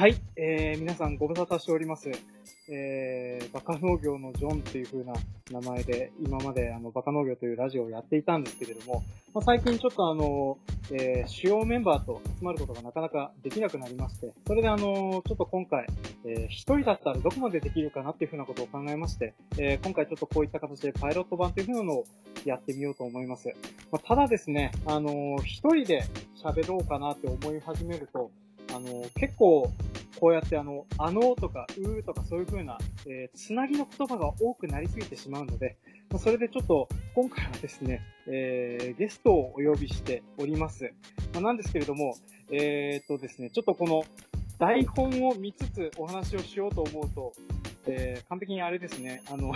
はい、えー、皆さんご無沙汰しております。えー、バカ農業のジョンっていう風な名前で、今まであの、バカ農業というラジオをやっていたんですけれども、まあ、最近ちょっとあの、えー、主要メンバーと集まることがなかなかできなくなりまして、それであの、ちょっと今回、えー、一人だったらどこまでできるかなっていう風なことを考えまして、えー、今回ちょっとこういった形でパイロット版という風なのをやってみようと思います。まあ、ただですね、あの、一人で喋ろうかなって思い始めると、あの、結構、こうやってあの、あのとか、うーとかそういう風な、えー、つなぎの言葉が多くなりすぎてしまうので、それでちょっと、今回はですね、えー、ゲストをお呼びしております。まあ、なんですけれども、えー、っとですね、ちょっとこの、台本を見つつお話をしようと思うと、えー、完璧にあれですね、あのうん、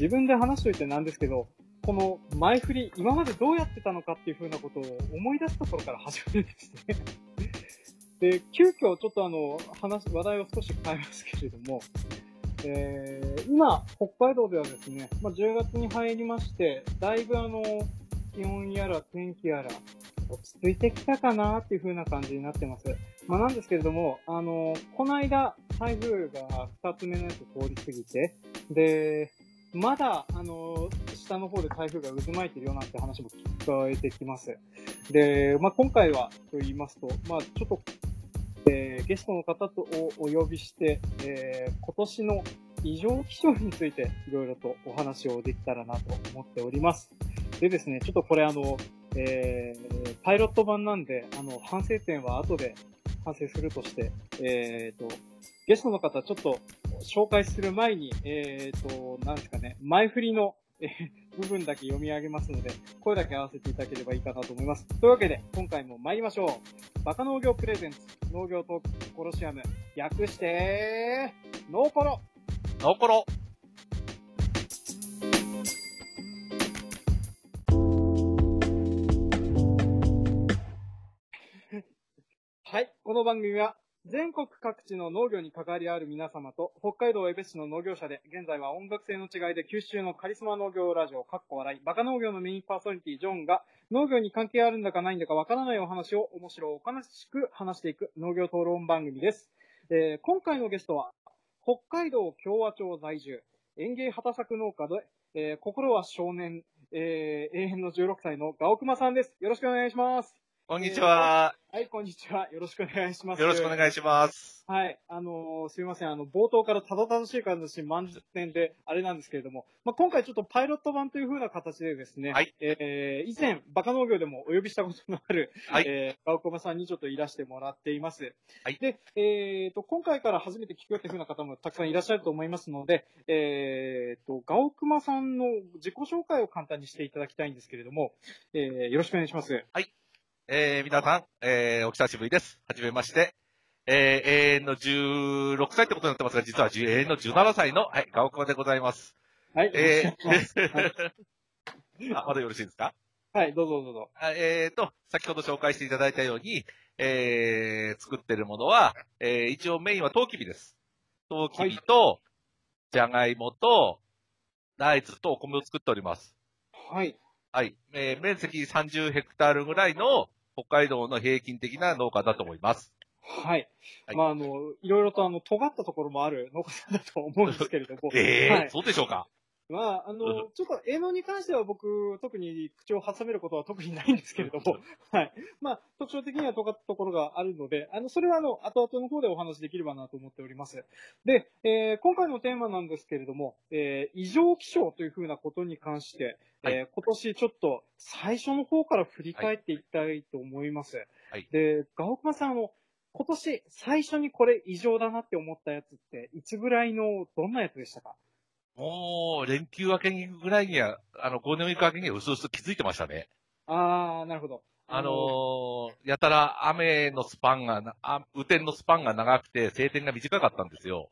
自分で話しといてなんですけど、この前振り、今までどうやってたのかっていう風なことを思い出すところから始めるんですね。で、急遽ちょっとあの、話、話題を少し変えますけれども、えー、今、北海道ではですね、まあ、10月に入りまして、だいぶあの、気温やら天気やら、落ち着いてきたかなっていう風な感じになってます。まあ、なんですけれども、あの、この間、台風が2つ目のやつ通り過ぎて、で、まだ、あの、下の方で台風が渦巻いてるよなんて話も聞こえてきます。で、まあ、今回はと言いますと、まあ、ちょっと、えー、ゲストの方とお呼びして、えー、今年の異常気象についていろいろとお話をできたらなと思っております。でですね、ちょっとこれあの、えー、パイロット版なんで、あの、反省点は後で反省するとして、えっ、ー、と、ゲストの方ちょっと紹介する前に、えっ、ー、と、なんですかね、前振りの、えー、部分だけ読み上げますので、声だけ合わせていただければいいかなと思います。というわけで、今回も参りましょう。バカ農業プレゼンツ、農業トークコロシアム、略して、ノーコロノーコロ はい、この番組は、全国各地の農業に関わりある皆様と、北海道江別市の農業者で、現在は音楽性の違いで九州のカリスマ農業ラジオ、かっこ笑い、バカ農業のメインパーソナリティ、ジョンが、農業に関係あるんだかないんだかわからないお話を面白おかしく話していく農業討論番組です。えー、今回のゲストは、北海道共和町在住、園芸畑作農家で、えー、心は少年、えー、永遠の16歳のガオクマさんです。よろしくお願いします。こんにちは、えー、はい、こんにちは。よろしくお願いします。よろしくお願いします。はい。あのー、すいません。あの、冒頭からたどたどしい感じ満点で、あれなんですけれども、まあ、今回ちょっとパイロット版という風な形でですね、はい。えー、以前、バカ農業でもお呼びしたことのある、はい。えー、ガオコマさんにちょっといらしてもらっています。はい。で、えーと、今回から初めて聞くよっていう風な方もたくさんいらっしゃると思いますので、えーと、ガオクマさんの自己紹介を簡単にしていただきたいんですけれども、えー、よろしくお願いします。はい。えー、皆さん、えー、お久しぶりです。はじめまして。えー、永遠の16歳ってことになってますが、実は永遠の17歳の、はい、ガオクマでございます。はい。えー、はい、あ、まだよろしいですか？はい、どうぞどうぞ。えーと、先ほど紹介していただいたように、えー、作ってるものは、えー、一応メインはトウキビです。トウキビと、じゃがいもと、大豆とお米を作っております。はい。はい。えー、面積30ヘクタールぐらいの北海道の平均的な農家だと思います。はい。はいまあ、あの、いろいろとあの、尖ったところもある農家さんだと思うんですけれども。ええーはい、そうでしょうか？まあ、あの、ちょっと営農に関しては僕、特に口を挟めることは特にないんですけれども、はい。まあ、特徴的には尖ったところがあるので、あの、それはあの、後々の方でお話しできればなと思っております。で、えー、今回のテーマなんですけれども、えー、異常気象というふうなことに関して、はい、えー、今年ちょっと最初の方から振り返っていきたいと思います。はい。で、ガオクマさん、あの、今年最初にこれ異常だなって思ったやつって、いつぐらいの、どんなやつでしたか？もう、連休明けにぐらいには、あの、ゴールデンウィーク明けにはうすうす気づいてましたね。あー、なるほど。あのー、やたら雨のスパンが雨天のスパンが長くて、晴天が短かったんですよ。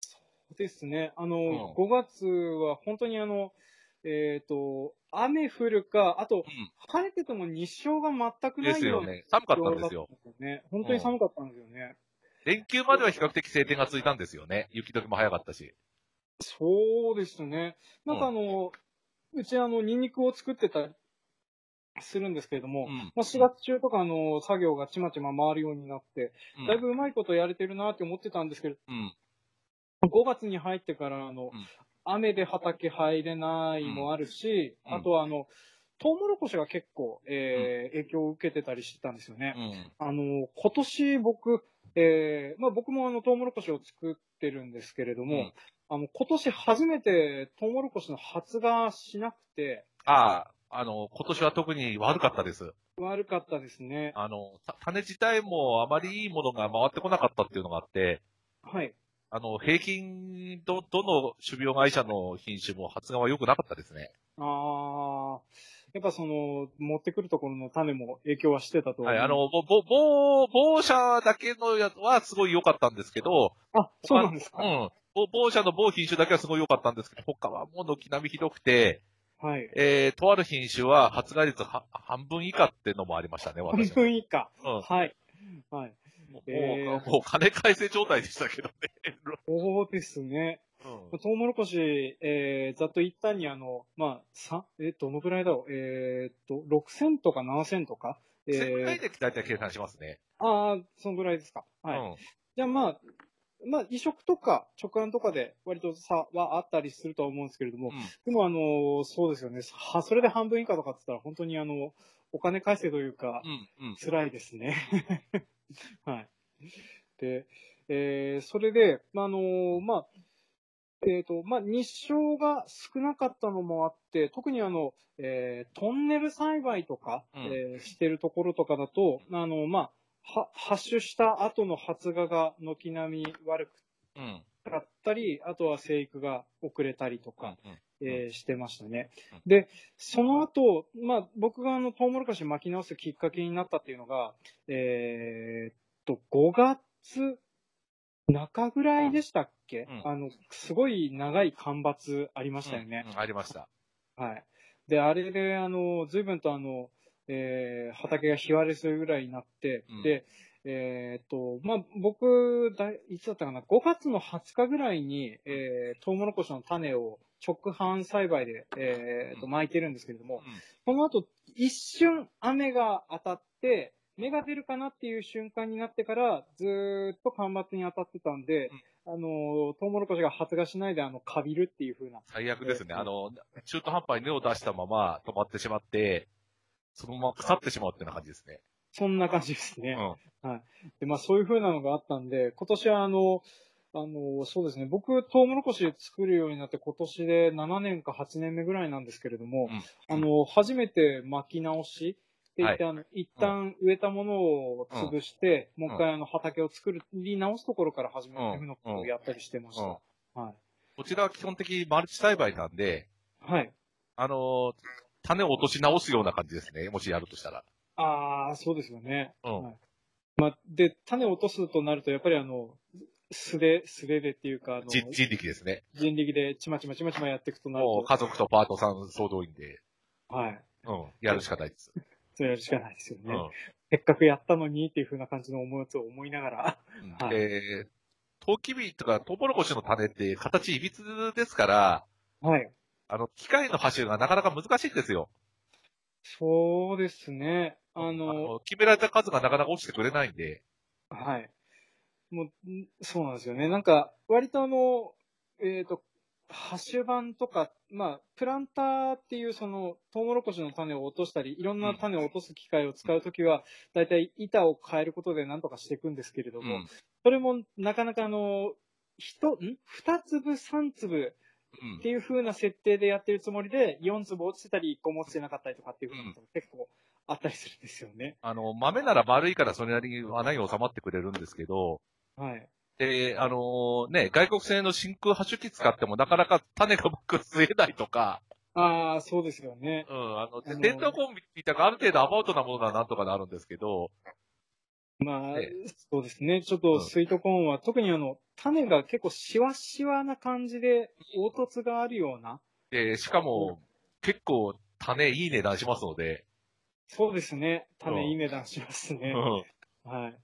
そうですね。あの、うん、5月は本当にあの、えっ、ー、と、雨降るか、あと、うん、晴れてても日照が全くないですよね。寒かったんですよ。ね、本当に寒かったんですよね。うん、連休までは比較的晴天が続いたんですよね。雪解けも早かったし。そうですね。なんかあの、うん、うちあの、ニンニクを作ってた、するんですけれども、うんまあ、4月中とかあの、作業がちまちま回るようになって、うんだいぶうまいことやれてるなって思ってたんですけど、うん。5月に入ってから、あの、うん雨で畑入れないもあるし、うんあとはあの、トウモロコシが結構、えー影響を受けてたりしてたんですよね。うん。あの、今年僕、えーまあ僕もあの、トウモロコシを作ってるんですけれども、うんあの、今年初めてトウモロコシの発芽しなくて、ああ、あの、今年は特に悪かったです。悪かったですね。あの、た種自体もあまりいいものが回ってこなかったっていうのがあって、はい。あの、平均、ど、どの種苗会社の品種も発芽は良くなかったですね。ああ、やっぱその、持ってくるところの種も影響はしてたとはい、あの、ぼ、ぼ、ぼ、某社だけのやつはすごい良かったんですけど、あ、そうなんですか。うん。某某社の某品種だけはすごい良かったんですけど、他はもう軒並みひどくて、はい。えー、とある品種は発芽率は半分以下っていうのもありましたね、半私は。分以下。うん。はい。はい。もう、えーもう金返せ状態でしたけどね。そうですね。うん。トウモロコシ、えー、ざっと一旦にあの、まあ、さ、え、どのぐらいだろう。えーっと、6000とか7000とか。え1000ぐらいー、で大体計算しますね。ああ、そのぐらいですか。はい。うん。じゃあまあ、まあ、移植とか直案とかで割と差はあったりするとは思うんですけれども、うんでもあの、そうですよね。は、それで半分以下とかって言ったら本当にあの、お金返せというか、うん、うん。辛いですね。はい。で、えーそれで、まああの、まあ、えっ、と、まあ、日照が少なかったのもあって、特にあの、えートンネル栽培とか、うんえーしてるところとかだと、あの、まあ、は、発種した後の発芽が軒並み悪うん。かったり、あとは生育が遅れたりとうんか、えーしてましたねうん。で、その後、まあ、僕があの、トウモロコシ巻き直すきっかけになったっていうのが、えーっと、5月中ぐらいでしたっけ、うんあの、すごい長い干ばつありましたよね。うん。ありました。はい。で、あれで、あの、随分とあの、えー畑が日割れするぐらいになって、うんで、えーっと、まあ、僕、だいいつだったかな、5月の20日ぐらいに、えー、トウモロコシの種を直販栽培で、えーっと、うん巻いてるんですけれども、うんその後、一瞬雨が当たって、芽が出るかなっていう瞬間になってから、ずーっと干ばつに当たってたんで、あの、トウモロコシが発芽しないで、あの、カビるっていう風な。最悪ですね。えーあの、中途半端に根を出したまま止まってしまって、そのまま腐ってしまうっていうような感じですね。そんな感じですね。うん。で、まあそういう風なのがあったんで、今年はあの、あの、そうですね、僕、トウモロコシ作るようになって今年で7年か8年目ぐらいなんですけれども、うんあの、初めて巻き直しって言って、あの、一旦植えたものを潰して、んもう一回あの畑を作り直すところから始めるふうなことをやったりしてました。うんはい。こちらは基本的にマルチ栽培なんで、はい。あの、種を落とし直すような感じですね。もしやるとしたら。ああ、そうですよね。うんはい。まあ、で、種を落とすとなると、やっぱりあの、素手、素手でっていうか、あの、人人力ですね。人力でちまちまちまちまやっていくとなると、もう家族とパートさん総動員で、はい。うん、やるしかないです。そうやるしかないですよね。うん。せっかくやったのにっていう風な感じの思いを思いながら。うん はいえー、トウキビとかトウモロコシの種って形いびつですから、はい。あの、機械の走るがなかなか難しいんですよ。そうですね。ああの、の、決められた数がなかなか落ちてくれないんで、はい。もう、んそうなんですよね。なんか、割とあの、えっ、と、ハッシュ板とか、まあ、プランターっていうその、トウモロコシの種を落としたり、いろんな種を落とす機械を使うときは、だいたい板を変えることで何とかしていくんですけれども、うん。それもなかなかあの、一、ん？二粒、三粒うんっていう風な設定でやってるつもりで、4粒落ちてたり、1個も落ちてなかったりとかっていう風なことが結構あったりするんですよね。あの、豆なら丸いからそれなりに穴に収まってくれるんですけど、はい。で、あのね、外国製の真空発種機使ってもなかなか種が僕吸えないとか、ああ、そうですよね。うん、あの、あの電動コンビみたいなある程度アバウトなものならなんとかなるんですけど、まあえ、そうですね。ちょっとスイートコーンは、特にあの、種が結構シワシワな感じで、凹凸があるような。で、しかも、結構種いい値段しますので、そうですね。うん種いい値段しますね。うんはい。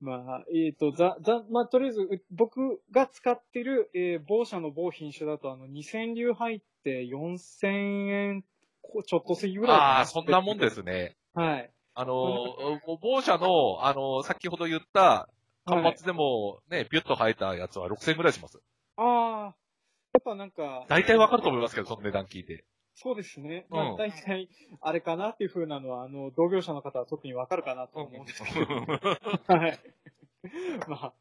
まあ、えっ、と、ざ、ざ、まあ、とりあえず、う僕が使ってる、えー某社の某品種だと、あの、2000流入って4000円こちょっと過ぎぐらい。ああ、そんなもんですね。はい。あの、某社の、あの、先ほど言った、間はい伐でもね、ビュッと生えたやつは6000円ぐらいします。ああ、やっぱなんか、大体わかると思いますけど、その値段聞いて。そうですね。うんまあ、大体、あれかなっていう風なのは、あの、同業者の方は特にわかるかなと思うんですけど。はい。まあ、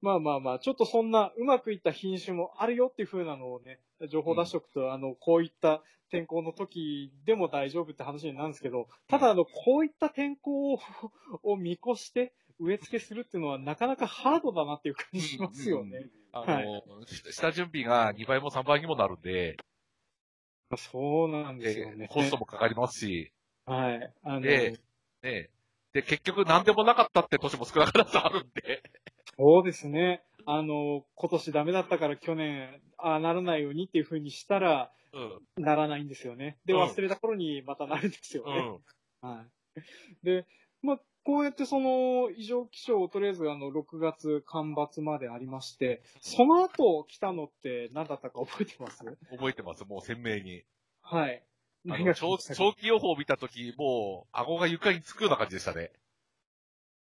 まあまあまあ、ちょっとそんなうまくいった品種もあるよっていう風なのをね、情報出しておくと、あの、こういった天候の時でも大丈夫って話になるんですけど、ただあの、こういった天候をを見越して植え付けするっていうのはなかなかハードだなっていう感じしますよね。あの、下準備が2倍も3倍にもなるんで、そうなんですよでね。コストもかかりますし、はい。あの、でね。で、結局何でもなかったって年も少なからずあるんで。そうですね。あの、今年ダメだったから去年、ああならないようにっていう風にしたら、うん。ならないんですよね。で、うん忘れた頃にまたなるんですよね。うん。はい。で、まあ、こうやってその異常気象をとりあえずあの6月干ばつまでありまして、その後来たのって何だったか覚えてます？覚えてます、もう鮮明に。はい。あの長長期予報を見たとき、もう、顎が床につくような感じでしたね。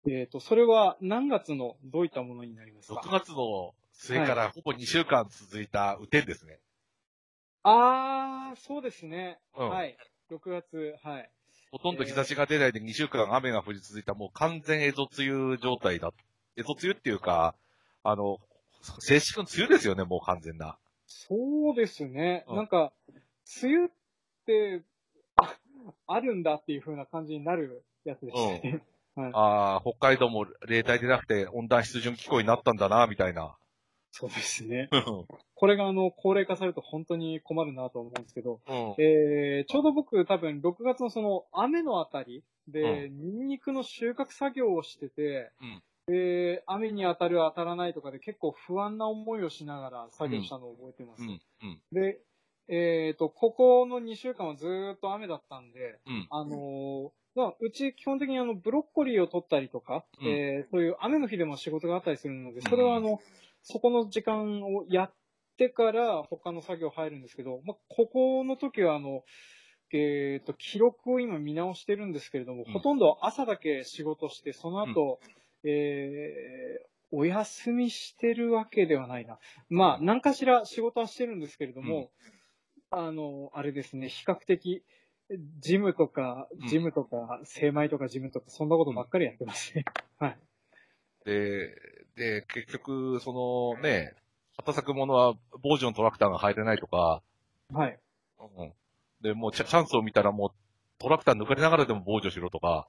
えっ、と、それは何月のどういったものになりますか？6月の末からほぼ2週間続いた雨天ですね。あー、そうですね。うんはい。6月、はい。ほとんど日差しが出ないで2週間雨が降り続いたもう完全エゾ梅雨状態だ。エゾ梅雨っていうか、あの、正式の梅雨ですよね、もう完全な。そうですね。うんなんか、梅雨って、ああるんだっていう風な感じになるやつでしたね。ああ、北海道も例外でなくて温暖湿潤気候になったんだな、みたいな。そうですね。うん。これがあの、高齢化されると本当に困るなと思うんですけど、うん。えー、ちょうど僕多分6月のその雨のあたりで、ニンニクの収穫作業をしてて、うんで、雨に当たる当たらないとかで結構不安な思いをしながら作業したのを覚えてます。うん。うん。で、えっ、と、ここの2週間はずーっと雨だったんで、うん。あのーまあ、うち基本的にあの、ブロッコリーを取ったりとか、うんえーそういう雨の日でも仕事があったりするので、それはあの、そこの時間をやってから他の作業入るんですけど、まあ、ここの時はあの、えっ、と、記録を今見直してるんですけれども、うんほとんど朝だけ仕事して、その後、えーお休みしてるわけではないな。まあ、何かしら仕事はしてるんですけれども、あの、あれですね、比較的、ジムとかうん、ジムとか、精米とかジムとか、そんなことばっかりやってますね。はい。で、で、結局、そのね、畑作物は、傍受のトラクターが入れないとか、はい。うん。で、もうチャチャンスを見たらもう、トラクター抜かれながらでも傍受しろとか、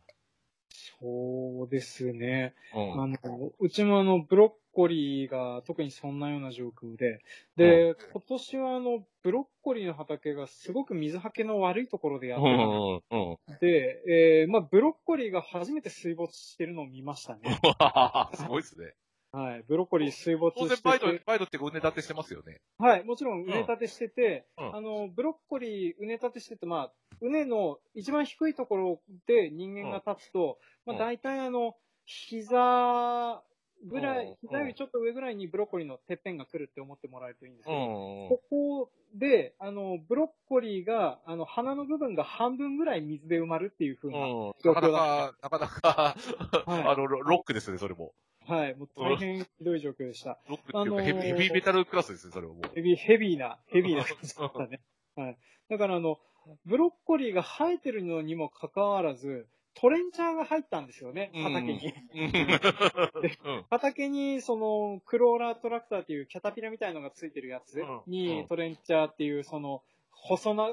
そうですね。うん。あの、うちもあの、ブロッコリーが特にそんなような状況で、で、今年はあの、ブロッコリーの畑がすごく水はけの悪いところでやってたうん。のうん。で、えーまあ、ブロッコリーが初めて水没してるのを見ましたね。すごいですね。はい。ブロッコリー水没当然、してバイドて、、バイドってうね立てしてますよね。はい。もちろん、うね立てしてて、うんあの、ブロッコリー、うね立てしてて、まあ、うねの一番低いところで人間が立つと、うんまあ、大体あの、膝ぐらうんい、膝よりちょっと上ぐらいにブロッコリーのてっぺんが来るって思ってもらえるといいんですけど、んここで、あの、ブロッコリーが、あの、花の部分が半分ぐらい水で埋まるっていう風な、うん。状況だなかなか、なかなか、はいあの、ロロックですね、それも。はい、もう大変ひどい状況でした。ロックっていうか、あのーヘビヘビーメタルクラスですね、それはもう。ヘビー、ヘビーな、ヘビーな 感じだったね。はい。だからあの、ブロッコリーが生えてるのにもかかわらず、トレンチャーが入ったんですよね、畑に。うん。畑に、その、クローラートラクターっていうキャタピラみたいのがついてるやつにトレンチャーっていう、その、細な、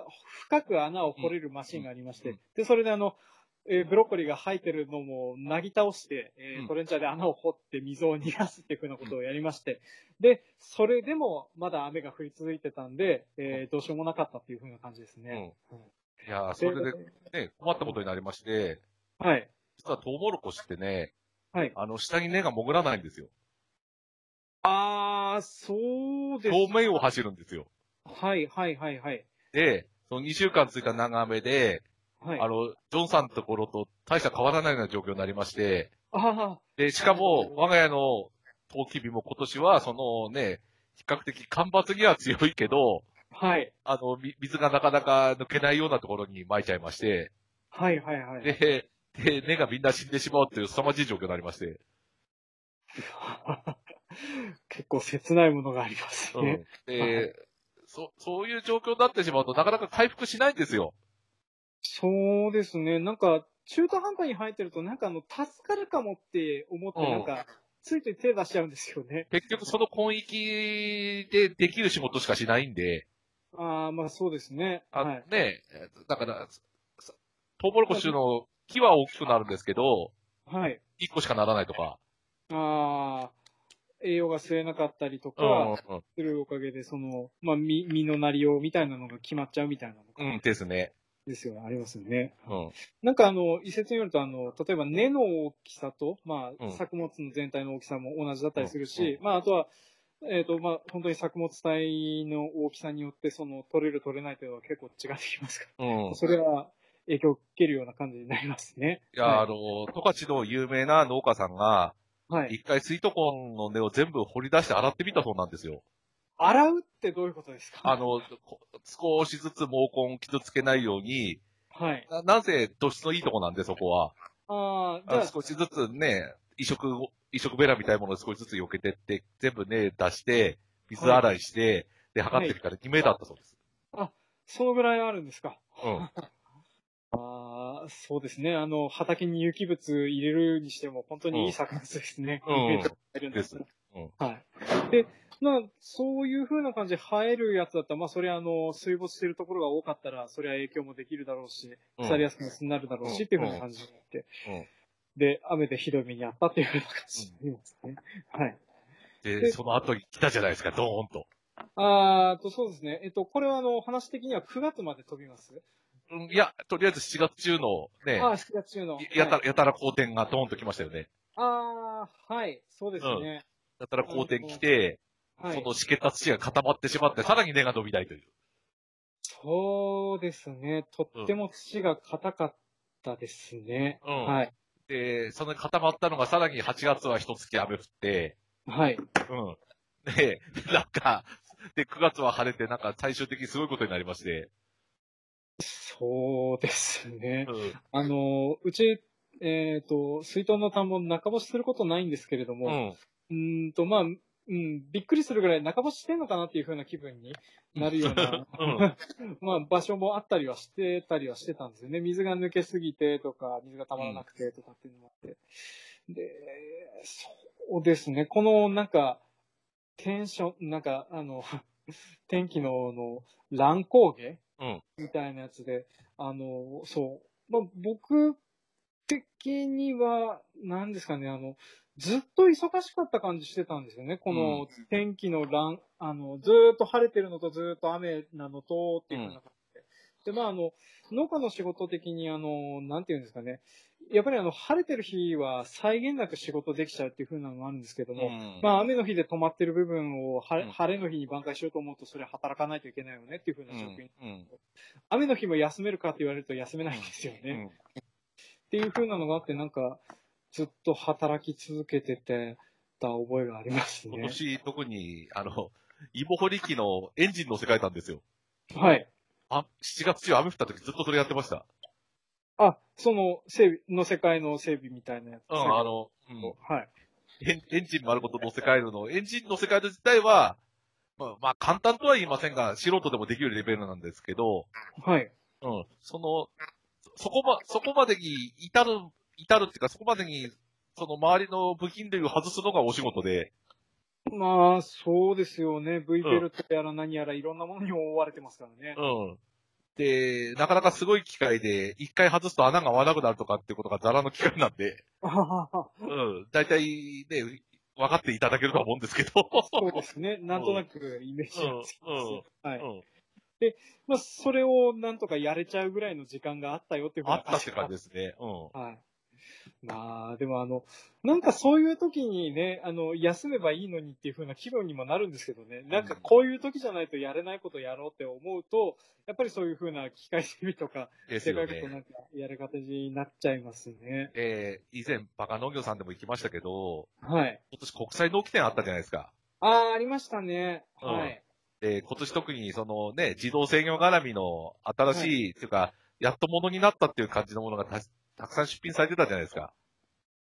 深く穴を掘れるマシンがありましうんて、で、それであの、えーブロッコリーが生えてるのも、なぎ倒して、えーうんトレンチャーで穴を掘って水を逃がすっていうふうなことをやりまして、で、それでもまだ雨が降り続いてたんで、えーどうしようもなかったっていうふうな感じですね。いやーそれでね、困ったことになりまして、はい。実はトウモロコシってね、はい。あの、下に根が潜らないんですよ。あー、そうです。表面を走るんですよ。はい、はい、はい、はい。で、その2週間続いた長雨で、はい。あの、ジョンさんのところと大した変わらないような状況になりまして、あで、しかも、我が家のトウキビも今年は、そのね、比較的干ばつには強いけど、はい。あの、み水がなかなか抜けないようなところに撒いちゃいまして、はいはいはい。で、で、根がみんな死んでしまうっていう凄まじい状況になりまして、結構切ないものがありますうんね。で、そ、そういう状況になってしまうとなかなか回復しないんですよ。そうですね。なんか、中途半端に生えてると、なんかあの、助かるかもって思って、うんなんか、ついつい手出しちゃうんですよね。結局その根域でできる仕事しかしないんで、ああ、まあそうですね。あはい。ね、だから、さトウモロコシの木は大きくなるんですけど、はい。1個しかならないとか。ああ、栄養が吸えなかったりとか、うん、するおかげで、その、まあ、実、実のなりようみたいなのが決まっちゃうみたいなのが、うん、ですね。ですよね。ありますよね。うん。なんかあの、一説によると、あの、例えば根の大きさと、まあ、うん作物の全体の大きさも同じだったりするし、うまあ、あとは、えっ、と、まあ、本当に作物体の大きさによって、その、取れる取れないというのは結構違ってきますかうん。ら、それは影響を受けるような感じになりますね。いや、あの、十勝の有名な農家さんが、はい。一回スイートコーンの根を全部掘り出して洗ってみたそうなんですよ。洗うってどういうことですか？あ、の、こ少しずつ毛根を傷つけないように、はい。ななぜ土質のいいとこなんで、そこは？ああ、じゃあ、あ少しずつね、移植を、移植ベラみたいなものを少しずつ避けてって、全部根出して、水洗いして、で、測ってみたら2名だったそうです。そのぐらいあるんですか？うん。ああ、そうですね。あの、畑に有機物入れるにしても、本当にいい作物ですね。うん入れてるんだったらうんはい。で、まあ、そういう風な感じで生えるやつだったら、まあ、それはあの、水没してるところが多かったら、それは影響もできるだろうし、うん腐りやすくなるだろうし、うんっていう風な感じになって、うんで、雨でひどい目にあったっていう風な感じになりますね。はい。で、でその後に来たじゃないですか、ドーンと。あーと、そうですね。えっと、これはあの、話的には9月まで飛びます？うんいや、とりあえず7月中のね、ああ、7月中の。はいやたら、やたら好転がドーンと来ましたよね。ああ、はい。そうですね。やたら好転来て、はい。その湿気った土が固まってしまって、さらに根が伸びないという。そうですね。とっても土が硬かったですね。うんはい。で、その固まったのがさらに8月は一月雨降って、はい。うん。で、なんか、で、9月は晴れて、なんか最終的にすごいことになりまして、そうですね。うん。あの、うち、えっ、と、水筒の田んぼ中干しすることないんですけれども、うん。うーんと、まあ、うん、びっくりするぐらい中干ししてんのかなっていう風な気分になるような、うん まあ、場所もあったりはしてたりはしてたんですよね。水が抜けすぎてとか、水が溜まらなくてとかっていうのもあって。で、そうですね。このなんか、テンション、なんか、あの、天気の、の、乱高下うんみたいなやつで、あの、そう。まあ、僕的には、何ですかね、あの、ずっと忙しかった感じしてたんですよね。この天気の乱、あの、ずーっと晴れてるのとずーっと雨なのとっていうふうな感じで。で、まあ、あの、農家の仕事的に、あの、なんていうんですかね。やっぱりあの、晴れてる日は際限なく仕事できちゃうっていうふうなのもあるんですけども、うんまあ、雨の日で止まってる部分を晴れ,、の日に挽回しようと思うと、それは働かないといけないよねっていうふううな状況に。ん。うん。雨の日も休めるかって言われると休めないんですよね。うんっていう風なのがあって、なんか、ずっと働き続けててた覚えがありますね。今年特に、あの、芋掘り機のエンジン乗せ替えたんですよ。はい。あ、7月中雨降った時ずっとそれやってました。あ、その、整備、の世界の整備みたいなやつ。うん、あの、うんはい。エンエンジン丸ごと乗せ替えるの、エンジン乗せ替える自体は、まあ、まあ、簡単とは言いませんが、素人でもできるレベルなんですけど、はい。うん、その、そこま、そこまでに至る、至るっていうか、そこまでに、その周りの部品類を外すのがお仕事で、まあ、そうですよね。V ベルトやら何やらいろんなものに覆われてますからね。うん。で、なかなかすごい機械で、一回外すと穴が合わなくなるとかっていうことがザラの機械なんで、うん、大体ね、分かっていただけるとは思うんですけど。そうですね。なんとなくイメージがつきます。うんはい。うんまあ、それをなんとかやれちゃうぐらいの時間があったよっていうふうなあったって感じですね。うん。はい。まあ、でもあの、なんかそういう時にね、あの、休めばいいのにっていう風な気分にもなるんですけどね、なんかこういう時じゃないとやれないことやろうって思うと、やっぱりそういう風な機械整備とか、ですよ世界ことなね。んかやる形になっちゃいますね。えー、以前、バカ農業さんでも行きましたけど、はい。今年国際農機展あったじゃないですか。ああ、ありましたね。うんはい。で、今年特にそのね、自動制御絡みの新しい、っていうか、やっとものになったっていう感じのものがたたくさん出品されてたじゃないですか。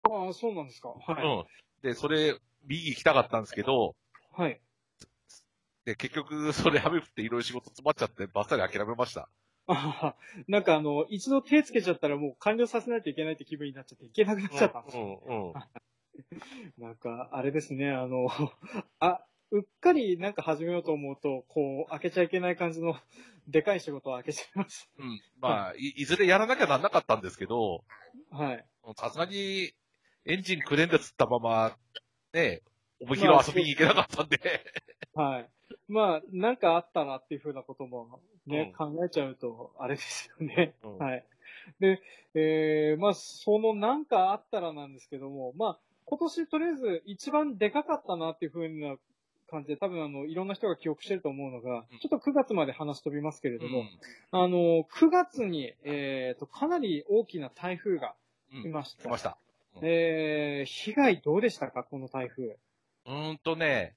ああ、そうなんですか。はい。うん。で、それ、右行きたかったんですけど、はい。で、結局、それ雨降っていろいろ仕事詰まっちゃって、ばっさり諦めました。なんかあの、一度手つけちゃったらもう完了させないといけないって気分になっちゃって、いけなくなっちゃったんですうよ。ん、うん。なんか、あれですね、あの、あ、うっかりなんか始めようと思うと、こう、開けちゃいけない感じの、でかい仕事を開けちゃいましうん。まあ、い、いずれやらなきゃなんなかったんですけど、た。はい。さすがに、エンジンクレーンで釣ったまま、ね、おぶひろ遊びに行けなかったんで、はい。まあ、なんかあったらっていうふうなこともね、うん考えちゃうと、あれですよね。うんはい。で、えー、まあ、そのなんかあったらなんですけども、まあ、今年とりあえず一番でかかったなっていうふうな感じで、多分あの、いろんな人が記憶してると思うのが、うんちょっと9月まで話飛びますけれども、うんあの、9月に、えーと、かなり大きな台風がうん。来ました。来ました。えー、被害どうでしたか？この台風。うーんとね、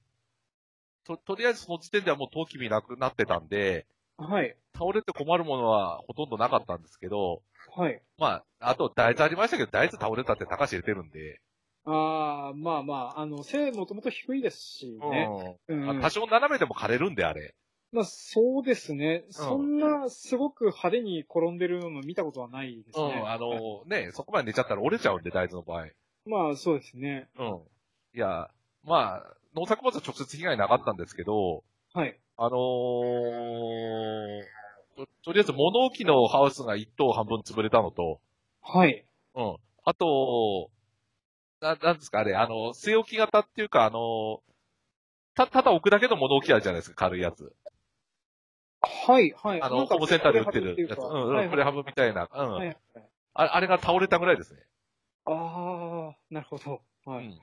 と、とりあえずその時点ではもうトウキビなくなってたんで、はい。倒れて困るものはほとんどなかったんですけど、はい。まあ、あと大豆ありましたけど、大豆倒れたって高橋入れてるんで、ああ、まあまあ、あの、背もともと低いですしね。うんうん。あ多少斜めでも枯れるんで、あれ。まあ、そうですね。そんな、すごく派手に転んでるのも見たことはないですね。うん、あはいの、ね、そこまで寝ちゃったら折れちゃうんで、大豆の場合。まあ、そうですね。うん。いや、まあ、農作物は直接被害なかったんですけど、はい。あのーと、とりあえず物置のハウスが一棟半分潰れたのと、はい。うん。あと、な、なんですか、あれ、あの、据え置き型っていうか、あの、た、ただ置くだけの物置あるじゃないですか、軽いやつ。はい、はい。あの、ホームセンターで売ってるやつ。プレハブっていうかうん、うん、はいプレハブみたいな。うん。はいはい。ああれが倒れたぐらいですね。ああ、なるほど。はい。うん。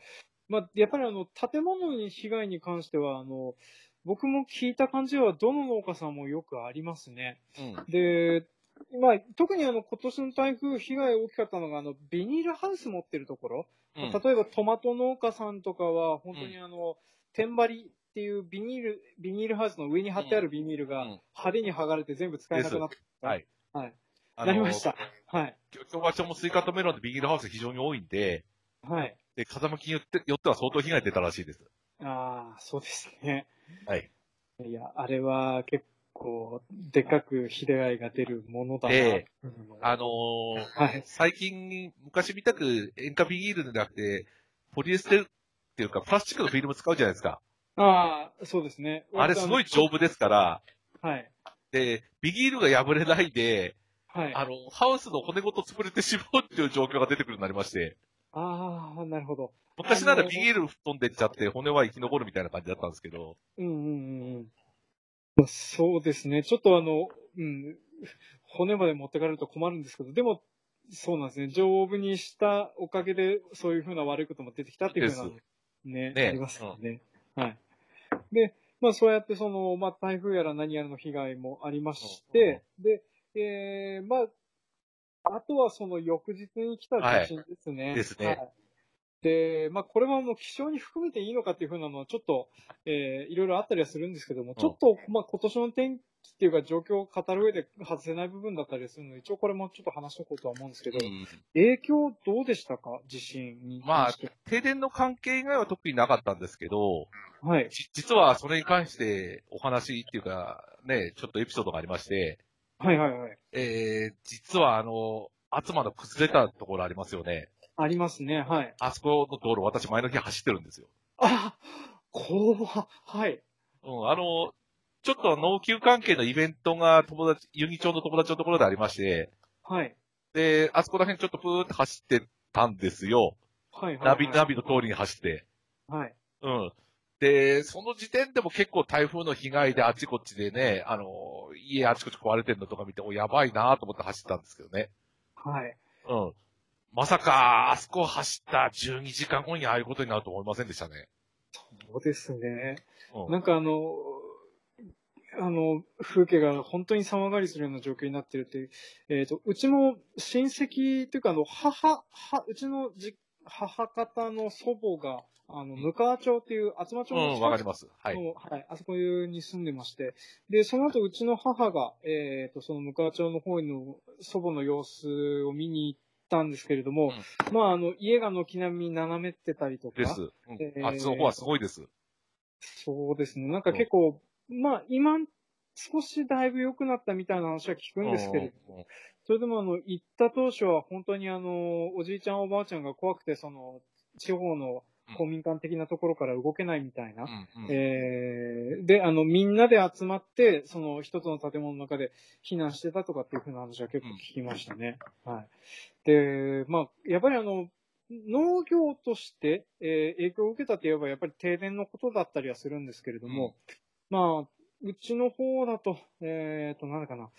まあ、やっぱりあの、建物に被害に関しては、あの、僕も聞いた感じは、どの農家さんもよくありますね。うん。で、まあ、特にあの、今年の台風被害大きかったのが、あの、ビニールハウス持ってるところ。うん。例えばトマト農家さんとかは、本当にあの、天張りっていうビニール、ビニールハウスの上に貼ってあるビニールがうん派手に剥がれて全部使えなくなった。はい。はい。なりました。はい。今日はちょもスイカとメロンでビニールハウス非常に多いんで、はい。で、風向きによって、よっては相当被害出たらしいです。ああ、そうですね。はい。いや、あれは結構、でかく被害が出るものだな。でうんあのーはい。最近、昔見たく塩化ビニールじゃなくて、ポリエステルっていうか、プラスチックのフィルム使うじゃないですか。ああ、そうですね。あれすごい丈夫ですから、はい。で、ビニールが破れないで、はい。あの、ハウスの骨ごと潰れてしまうっていう状況が出てくるようになりまして、ああ、なるほど。昔ならビニール吹っ飛んでっちゃって骨は生き残るみたいな感じだったんですけど、うんうんうんうん。まあそうですね。ちょっとあの、うん、骨まで持ってかれると困るんですけど、でも、そうなんですね。丈夫にしたおかげで、そういうふうな悪いことも出てきたっていうふうなで、ね、ねありますよね。はい。で、まあそうやってその、まあ台風やら何やらの被害もありまして、で、えー、まあ、あとはその翌日に来た地震ですね。ですねはいで、まあこれはもう気象に含めていいのかっていうふうなのはちょっと、えー、いろいろあったりはするんですけども、ちょっと、まあ今年の天気っていうか状況を語る上で外せない部分だったりするので、一応これもちょっと話しておこうとは思うんですけど、うん影響どうでしたか？地震にまあ。停電の関係以外は特になかったんですけど、はい。じ実はそれに関してお話っていうか、ね、ちょっとエピソードがありまして、はいはいはい。えー、実はあの、厚間の崩れたところありますよね。ありますね。はい。あそこの道路、私前の日走ってるんですよ。あ怖はい。うん、あの、ちょっと農休関係のイベントが友達、ユニ町の友達のところでありまして、はい。で、あそこら辺ちょっとプーって走ってたんですよ。はい。はい。ナビ、ナビの通りに走って。はい。うん。で、その時点でも結構台風の被害であちこちでね、あの、家あちこち壊れてるのとか見て、お、やばいなと思って走ったんですけどね。はい。うん。まさか、あそこ走った12時間後にああいうことになると思いませんでしたね。そうですね。うん。なんかあの、あの、風景が本当に様変わりするような状況になってるっていう。えっ、と、うちも親戚っていうか、あの、母、は、うちのじ、母方の祖母が、あの、向川町っていう、厚真町のうん、わかります。はい。のはい、あそこに住んでまして、で、その後、うちの母が、えっ、と、その向川町の方の祖母の様子を見に行ったんですけれども、まあ、あの、家が軒並み斜めってたりとか、です。うん。えーあっちの方はすごいです。そうですね、なんか結構、まあ、今、少しだいぶ良くなったみたいな話は聞くんですけれども、うん。それでもあの、行った当初は本当にあの、おじいちゃんおばあちゃんが怖くて、その、地方の公民館的なところから動けないみたいな、うんうんえーで、あの、みんなで集まって、その一つの建物の中で避難してたとかっていうふうな話は結構聞きましたね。はい。で、まあ、やっぱりあの、農業として、えー影響を受けたといえば、やっぱり停電のことだったりはするんですけれども、まあ、うちの方だと、えっ、と、なんだかな。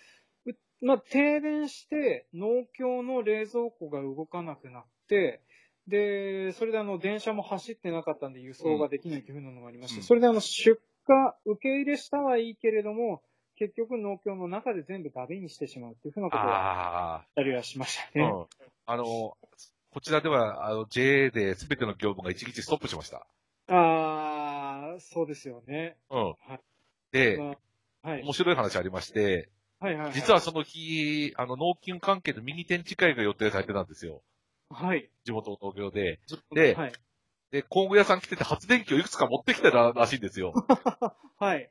うまあ、停電して、農協の冷蔵庫が動かなくなって、で、それであの、電車も走ってなかったんで輸送ができないというふうなのがありまして、うんそれであの、出荷、受け入れしたはいいけれども、結局農協の中で全部ダメにしてしまうっていうふうなことがああったりはしましたあ、ね。うん。あの、こちらでは、あの、JA で全ての業務が一日ストップしました。ああ、そうですよね。うん。はいで、まあはい。面白い話ありまして、はいはい、はい。実はその日、あの、農金関係のミニ展示会が予定されてたんですよ。はい。地元の東京で。ではい。で、工具屋さん来てて発電機をいくつか持ってきてたらしいんですよ。はい。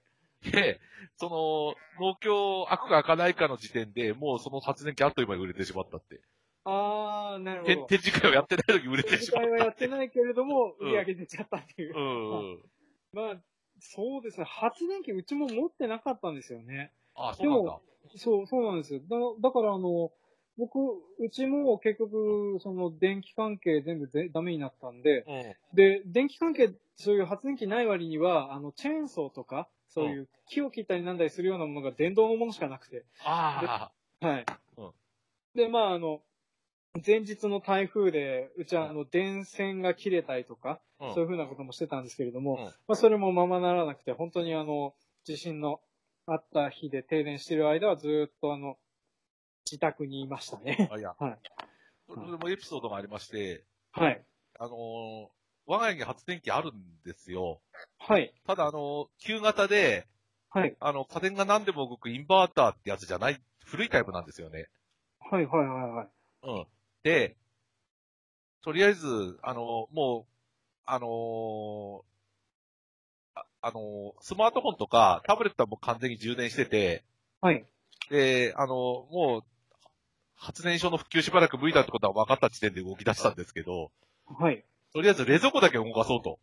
で、その、農協開くか開かないかの時点で、もうその発電機あっという間に売れてしまったって。ああ、なるほど。展展示会をやってない時に売れてしまっ展示会はやってないけれども、うん売り上げ出ちゃったっていう。た。うん。まあ、そうですね。発電機うちも持ってなかったんですよね。あ、そうなんだ。そう、そうなんですよ。だだからあの、僕、うちも結局、その電気関係全部でダメになったんで、うん。で、電気関係、そういう発電機ない割には、あの、チェーンソーとか、そういう木を切ったりなんだりするようなものが電動のものしかなくて。あはい。うんで、まあ、あの、前日の台風で、うちはあの、電線が切れたりとか、あ、うんそういうふうなこともしてたんですけれども、うんまあ、それもままならなくて、本当にあの、地震のあった日で停電してる間はずーっとあの、自宅にいましたね。あ、いや。はい。それもエピソードがありまして、はい。あのー我が家に発電機あるんですよ。はい。ただ、あのー旧型で、はい。あの、家電が何でも動くインバーターってやつじゃない、古いタイプなんですよね。はい、はい、はい、はい。うん。で、とりあえず、あの、もう、あのーああのースマートフォンとかタブレットはもう完全に充電してて、はい。で、あのーもう、発電所の復旧しばらく無理だってことは分かった時点で動き出したんですけど、はい。とりあえず冷蔵庫だけ動かそうと。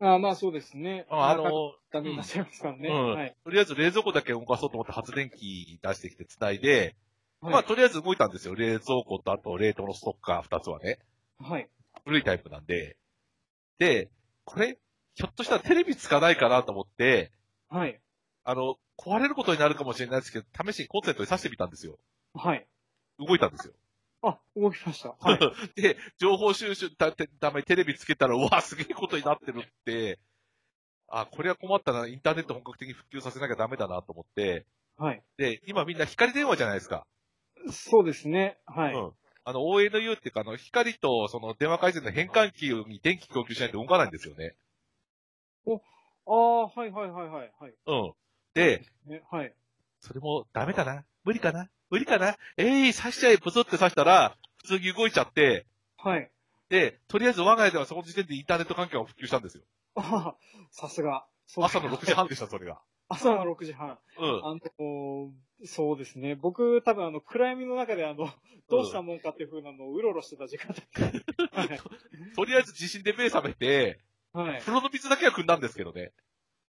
あまあそうですね。あのーダメになっちゃいますからね。うんはい。とりあえず冷蔵庫だけ動かそうと思って発電機出してきて繋いで、はいまあとりあえず動いたんですよ。冷蔵庫とあと冷凍のストッカー二つはね。はい。古いタイプなんで。で、これ、ひょっとしたらテレビつかないかなと思って、はい。あの、壊れることになるかもしれないですけど、試しにコンセントに挿してみたんですよ。はい。動いたんですよ。あ、動きました。はい。で、情報収集たためにテレビつけたら、うわ、すげえことになってるって、あ、これは困ったな、インターネット本格的に復旧させなきゃダメだなと思って、はい。で、今みんな光電話じゃないですか。そうですね。はい。うん。あの、ONU っていうか、あの、光とその電話回線の変換器に電気供給しないと動かないんですよね。ああ、はいはいはいはい。はい。うん。で、ね、はい。それもダメだな。無理かな無理かな？えい、刺しちゃえ、ブツって刺したら、普通に動いちゃって、はい。で、とりあえず我が家ではその時点でインターネット環境が普及したんですよ。ああ、さすが。朝の6時半でした、それが。朝の6時半。うん。あの、そうですね。僕、多分あの、暗闇の中であの、どうしたもんかっていう風なのをうろうろしてた時間だった。はい。とりあえず地震で目覚めて、はい。風呂の水だけは汲んだんですけどね。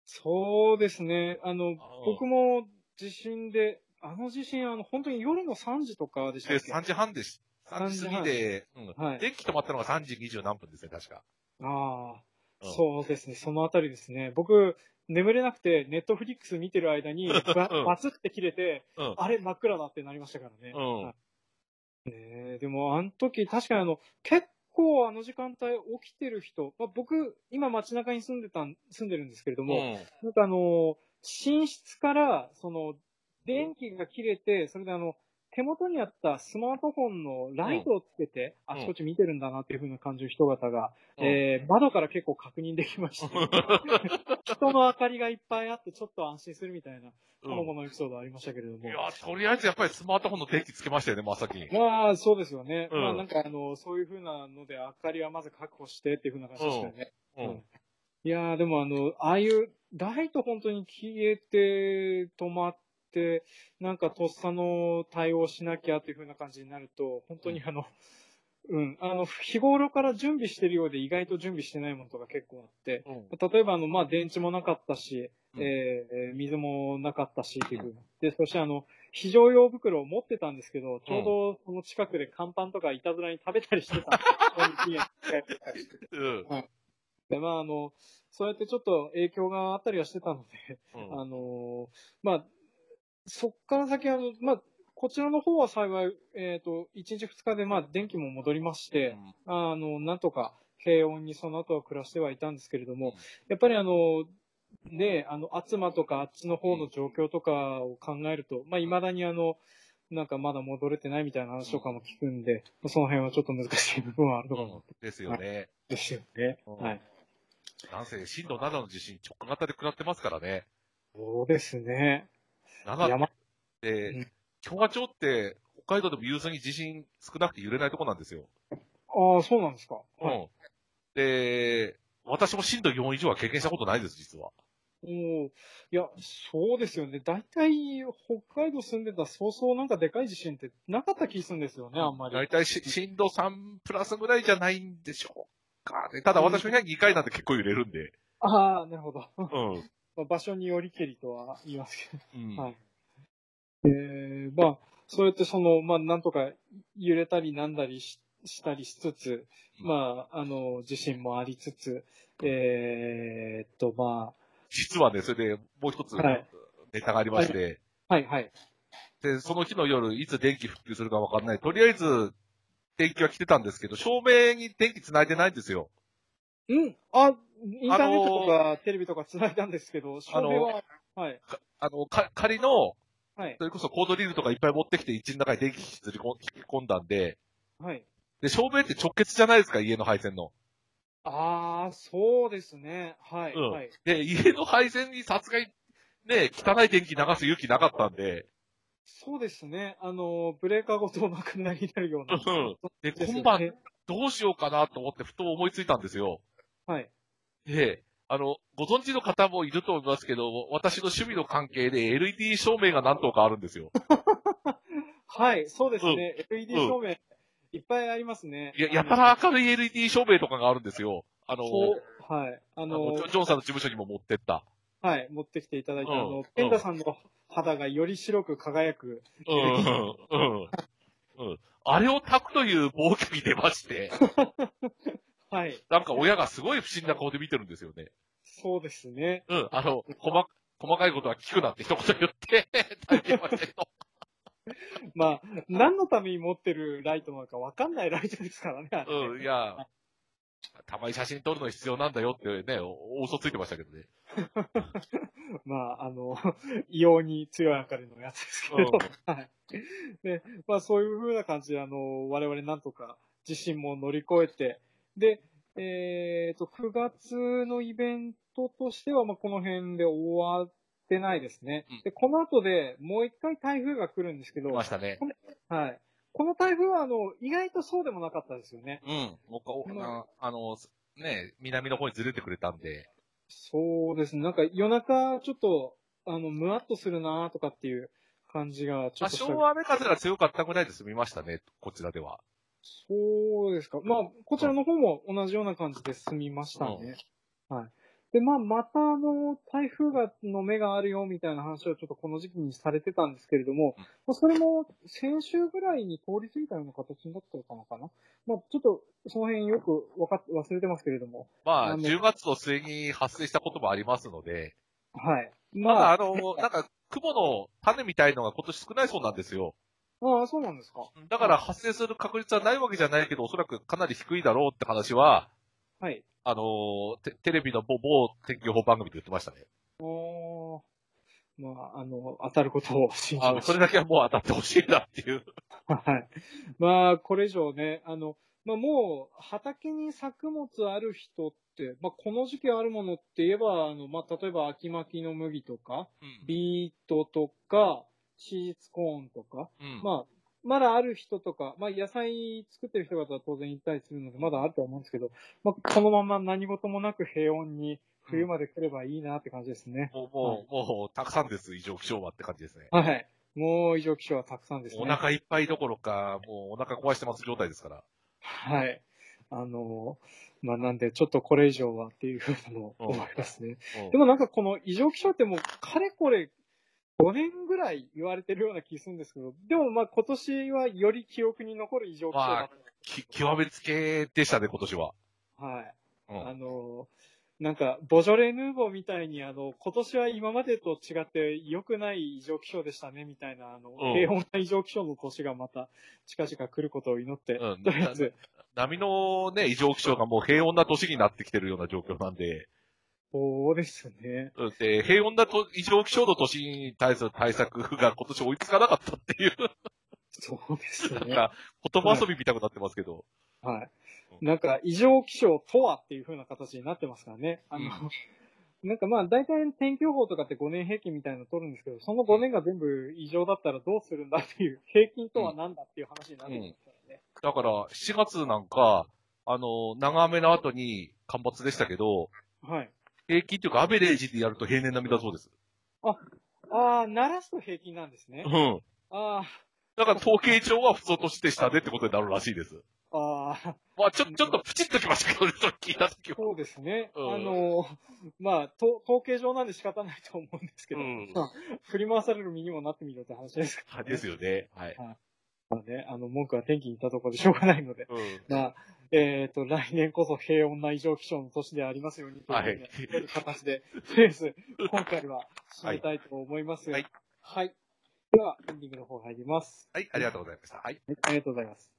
そうですね。あの、僕も。も地震で、あの地震、あの、本当に夜の3時とかでしたで、っけ？3時半でし、3時過ぎで、うん。はい電気止まったのが3時20何分ですね、確か。ああ、うんそうですね。そのあたりですね。僕、眠れなくて、ネットフリックス見てる間に、バ うんバツって切れて、うん。あれ真っ暗だってなりましたからね。うんはいねえでも、あの時、確かにあの、結構あの時間帯起きてる人、まあ、僕、今街中に住んでたん、住んでるんですけれども、うん。なんかあの、寝室から、その、電気が切れて、それであの、手元にあったスマートフォンのライトをつけて、んあちこち見てるんだなっていう風な感じの人方が、うんえー窓から結構確認できまして、人の明かりがいっぱいあってちょっと安心するみたいな、この後のエピソードありましたけれども。いや、とりあえずやっぱりスマートフォンの電気つけましたよね、真っ先に。まあ、そうですよね。うんまあ、なんか、あの、そういう風なので、明かりはまず確保してっていう風な感じでしたよね。うん。うんいやー、でもあの、ああいう、ライト本当に消えて、止まって、なんかとっさの対応しなきゃっていう風な感じになると、本当にあの、うん、あの、日頃から準備してるようで意外と準備してないものとか結構あって、うん。例えばあの、まあ、電池もなかったし、うんえーえー水もなかったしっていう風な。で、そしてあの、非常用袋を持ってたんですけど、ちょうどその近くで乾パンとかいたずらに食べたりしてたんで す。うん。で、まあ、あの、そうやってちょっと影響があったりはしてたので、うんあの、まあ、そっから先、あの、まあ、こちらの方は幸い、えっ、と、1日2日で、まあ、電気も戻りまして、あの、なんとか平穏にその後は暮らしてはいたんですけれどもうん、やっぱりあの、ね、あの、厚間とかあっちの方の状況とかを考えると、まあ、未だにあの、なんかまだ戻れてないみたいな話とかも聞くんで、その辺はちょっと難しい部分はあるのかなうんですよね。ですよね。うんはい。なんせ、震度7の地震直下型で食らってますからね。そうですね。7っ山、てうん、共和町って、北海道でも有数に地震少なくて揺れないとこなんですよ。ああ、そうなんですか。はい。うん。で、私も震度4以上は経験したことないです、実は。おーいや、そうですよね。大体、北海道住んでたそうそうなんかでかい地震ってなかった気するんですよね、あんまり。大体し震度3プラスぐらいじゃないんでしょうかね。ただ私の部屋2階なんて結構揺れるんで。ああ、なるほど。うん。まあ場所によりけりとは言いますけうん。ど。はい。えー、まあ、そうやってその、まあ、なんとか揺れたりなんだりししたりしつつ、うんまあ、あの、地震もありつつ、えーっと、ま実はね、それでもう一つはいネタがありまして、あ、はい、はい。で、その日の夜、いつ電気復旧するかわかんない。とりあえず、電気は来てたんですけど、照明に電気繋いでないんですよ。うん、あ、インターネットとかテレビとか繋いだんですけど、照明は、はい、あの、か、仮の、はい、それこそコードリールとかいっぱい持ってきて、一の中に電気引き込んだんで、はい。で、照明って直結じゃないですか、家の配線の。ああ、そうですね。はい、うんはい。で、家の配線にさすがに、ね、汚い電気流す勇気なかったんで、そうですね。あの、ブレーカーごとなくなりになるような。うんで、今晩ねどうしようかなと思ってふと思いついたんですよ。はい。で、あの、ご存知の方もいると思いますけど、私の趣味の関係で LED 照明が何灯かあるんですよ。はい、そうですね。LED うん照明、いっぱいありますね。や、やたら明るい LED 照明とかがあるんですよ。あの、はい。ああののジョンさんの事務所にも持ってった。はい、持ってきていただいて、うんあの、ペンダさんの肌がより白く輝く。うん、うん、うん。あれを炊くという暴挙に出まして、はい、なんか親がすごい不審な顔で見てるんですよね。そうですね。うん、あの、細、細かいことは聞くなって一言言って、炊いてましたけど。まあ、何のために持ってるライトなのかわかんないライトですからね。うん、いや、たまに写真撮るの必要なんだよってね、お嘘ついてましたけどね。まあ、あの、異様に強い明かりのやつですけど、はい。で、まあそういう風な感じで、あの、我々なんとか地震も乗り越えて、で、えっ、と、9月のイベントとしては、まあこの辺で終わってないですねうん。で、この後でもう一回台風が来るんですけど、来ましたね。はい。この台風は、あの、意外とそうでもなかったですよね。うん。僕はおああの、ね、南の方にずれてくれたんで。そうですね。なんか夜中、ちょっと、あの、ムワっとするなとかっていう感じが、ちょ多っとした少雨風が強かったぐらいで済みましたね、こちらでは。そうですか。まあ、こちらの方も同じような感じで済みましたね。はい。で、まあ、またあの、台風が、の目があるよみたいな話をちょっとこの時期にされてたんですけれども、うんまあ、それも先週ぐらいに通り過ぎたような形になってたのかな？まあ、ちょっとその辺よくわかっ忘れてますけれども。まあ、あの10月の末に発生したこともありますので、はい。ままあ、あ、あの、なんか、雲の種みたいのが今年少ないそうなんですよ。ああ、そうなんですか。だから発生する確率はないわけじゃないけど、おそらくかなり低いだろうって話は、はい。あのテ、テレビの某某天気予報番組で言ってましたね。おーまあ、あの、当たることを信じあの、ます。それだけはもう当たってほしいなっていう。はい。まあ、これ以上ね、あの、まあもう、畑に作物ある人って、まあこの時期あるものって言えば、あの、まあ例えば秋巻きの麦とか、うん。ビートとか、シーツコーンとか、うん。まあ、まだある人とか、まあ野菜作ってる人方は当然行ったりするので、まだあるとは思うんですけど、まあこのまま何事もなく平穏に冬まで来ればいいなって感じですね。もう、もう、もう、たくさんです、異常気象はって感じですね。はい。もう異常気象はたくさんですね。お腹いっぱいどころか、もうお腹壊してます状態ですから。はい。あの、まあ、なんで、ちょっとこれ以上はっていうふうにも思いますね。うんでもなんかこの異常気象ってもう、かれこれ5年ぐらい言われてるような気するんですけど、でもまあ今年はより記憶に残る異常気象だっき極めつけでしたね、今年は。た。はい。うんあの、なんか、ボジョレ・ヌーボーみたいに、あの、今年は今までと違って良くない異常気象でしたね、みたいな、あの、うん平穏な異常気象の年がまた近々来ることを祈って、うんとりあえず、波のね、異常気象がもう平穏な年になってきてるような状況なんで、そうですね。うんで、平穏なと異常気象の年に対する対策が今年追いつかなかったっていう、そうですね。なんか、言葉遊びみたくなってますけど。はい。なんか、異常気象とはっていう風な形になってますからね。あの、うんなんかまあ、大体天気予報とかって5年平均みたいなの取るんですけど、その5年が全部異常だったらどうするんだっていう、平均とは何だっていう話になってきますからね。だから、7月なんか、あの、長雨の後に干ばつでしたけど、はい。平均というかアベレージでやると平年並みだそうです。ああ、鳴らすと平均なんですねう。ん。あだから統計上は普通としてしたねってことになるらしいです。あ、ああ、まあちょ、ちょっとプチッときましたけどね、それ聞いたときは。そうですね。うんあの、まあ、と統計上なんで仕方ないと思うんですけど、うんまあ振り回される身にもなってみろって話ですから、ね。ですよね。はい。まあね、あの、文句は天気に言ったところでしょうがないので。うん。まあ、えっ、と、来年こそ平穏な異常気象の年でありますようにという,、はいう形で、とりあえず、今回は締めたいと思います。はい。はい。では、エンディングの方入ります。はい、ありがとうございました。はい。はい、ありがとうございます。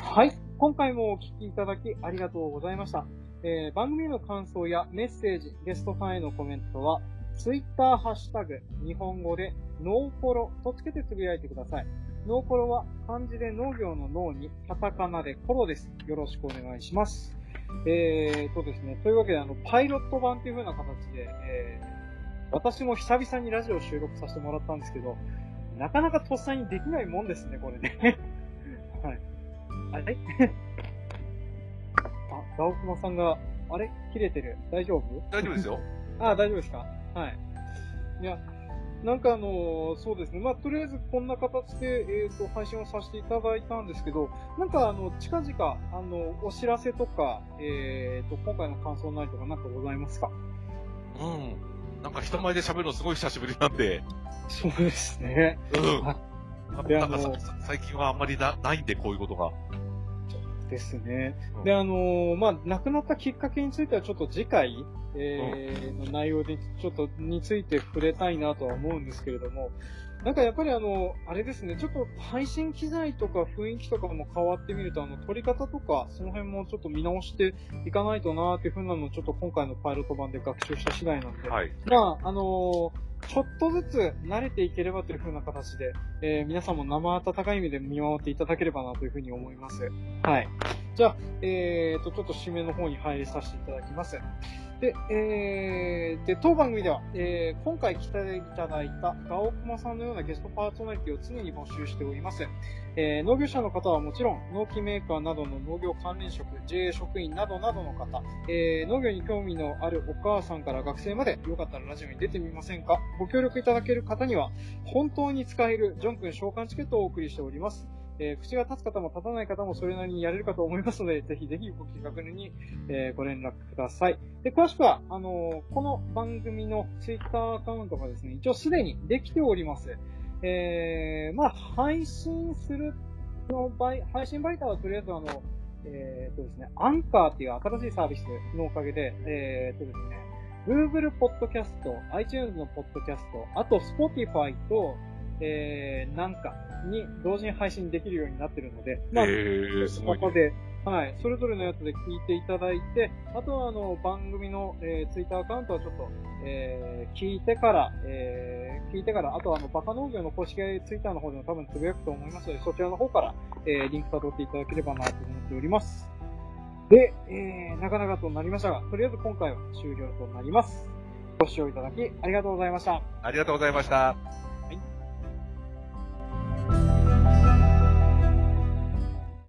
はい。今回もお聞きいただきありがとうございました。えー番組への感想やメッセージ、ゲストファンへのコメントは、ツイッターハッシュタグ、日本語で、ノーコロとつけてつぶやいてください。ノーコロは漢字で農業の農に、カタカナでコロです。よろしくお願いします。えーとですね、というわけで、あの、パイロット版という風な形で、えー私も久々にラジオを収録させてもらったんですけど、なかなかとっさにできないもんですね、これね。はい。あれ？あ、ガオクマさんが、あれ？切れてる大丈夫？大丈夫ですよ。あ、大丈夫ですか？はい。いや、なんかあのそうですね。まあ、とりあえずこんな形で、えっ、と、配信をさせていただいたんですけど、なんかあの、近々、あの、お知らせとか、えっ、と、今回の感想なりとかなんかございますか？うん。なんか人前で喋るのすごい久しぶりなんで、そうですね。うん。あのさ最近はあんまりなないんで、こういうことが。ですね。うんで、あのーまあ、亡くなったきっかけについてはちょっと次回、えーの内容でちょっとについて触れたいなとは思うんですけれども、なんかやっぱりあの、あれですね、ちょっと配信機材とか雰囲気とかも変わってみると、あの、撮り方とか、その辺もちょっと見直していかないとなーっていうふうなのをちょっと今回のパイロット版で学習した次第なんで、はい。まあ、あのーちょっとずつ慣れていければというふうな形で、えー皆さんも生温かい意味で見守っていただければなというふうに思います。はい。じゃあ、えーと、ちょっと締めの方に入りさせていただきます。で、えー、で、当番組では、えー今回来ていただいたガオクマさんのようなゲストパーソナリティを常に募集しております。えー農業者の方はもちろん、農機メーカーなどの農業関連職、JA 職員などなどの方、えー農業に興味のあるお母さんから学生まで、よかったらラジオに出てみませんか？ご協力いただける方には、本当に使えるジョン君召喚チケットをお送りしております。えー口が立つ方も立たない方もそれなりにやれるかと思いますので、ぜひぜひご気軽に、えーご連絡ください。で、詳しくは、あのーこの番組のツイッターアカウントがですね、一応すでにできております。えー、まあ、配信するの場合、配信媒体はとりあえずあの、えー、とですね、アンカーっていう新しいサービスのおかげで、えー、とですね、Google Podcast、iTunes の Podcast、あと Spotify と、えー、なんかに同時に配信できるようになってるので、まあ、えー、すごい、ね。ここで、はい。それぞれのやつで聞いていただいて、あとはあの、番組の、えー、ツイッターアカウントはちょっと、えー、聞いてから、えー、聞いてから、あとはあの、バカ農業の公式ツイッターの方でも多分つぶやくと思いますので、そちらの方から、えー、リンク辿っていただければなと思っております。で、えー、なかなかとなりましたが、とりあえず今回は終了となります。ご視聴いただきありがとうございました。ありがとうございました。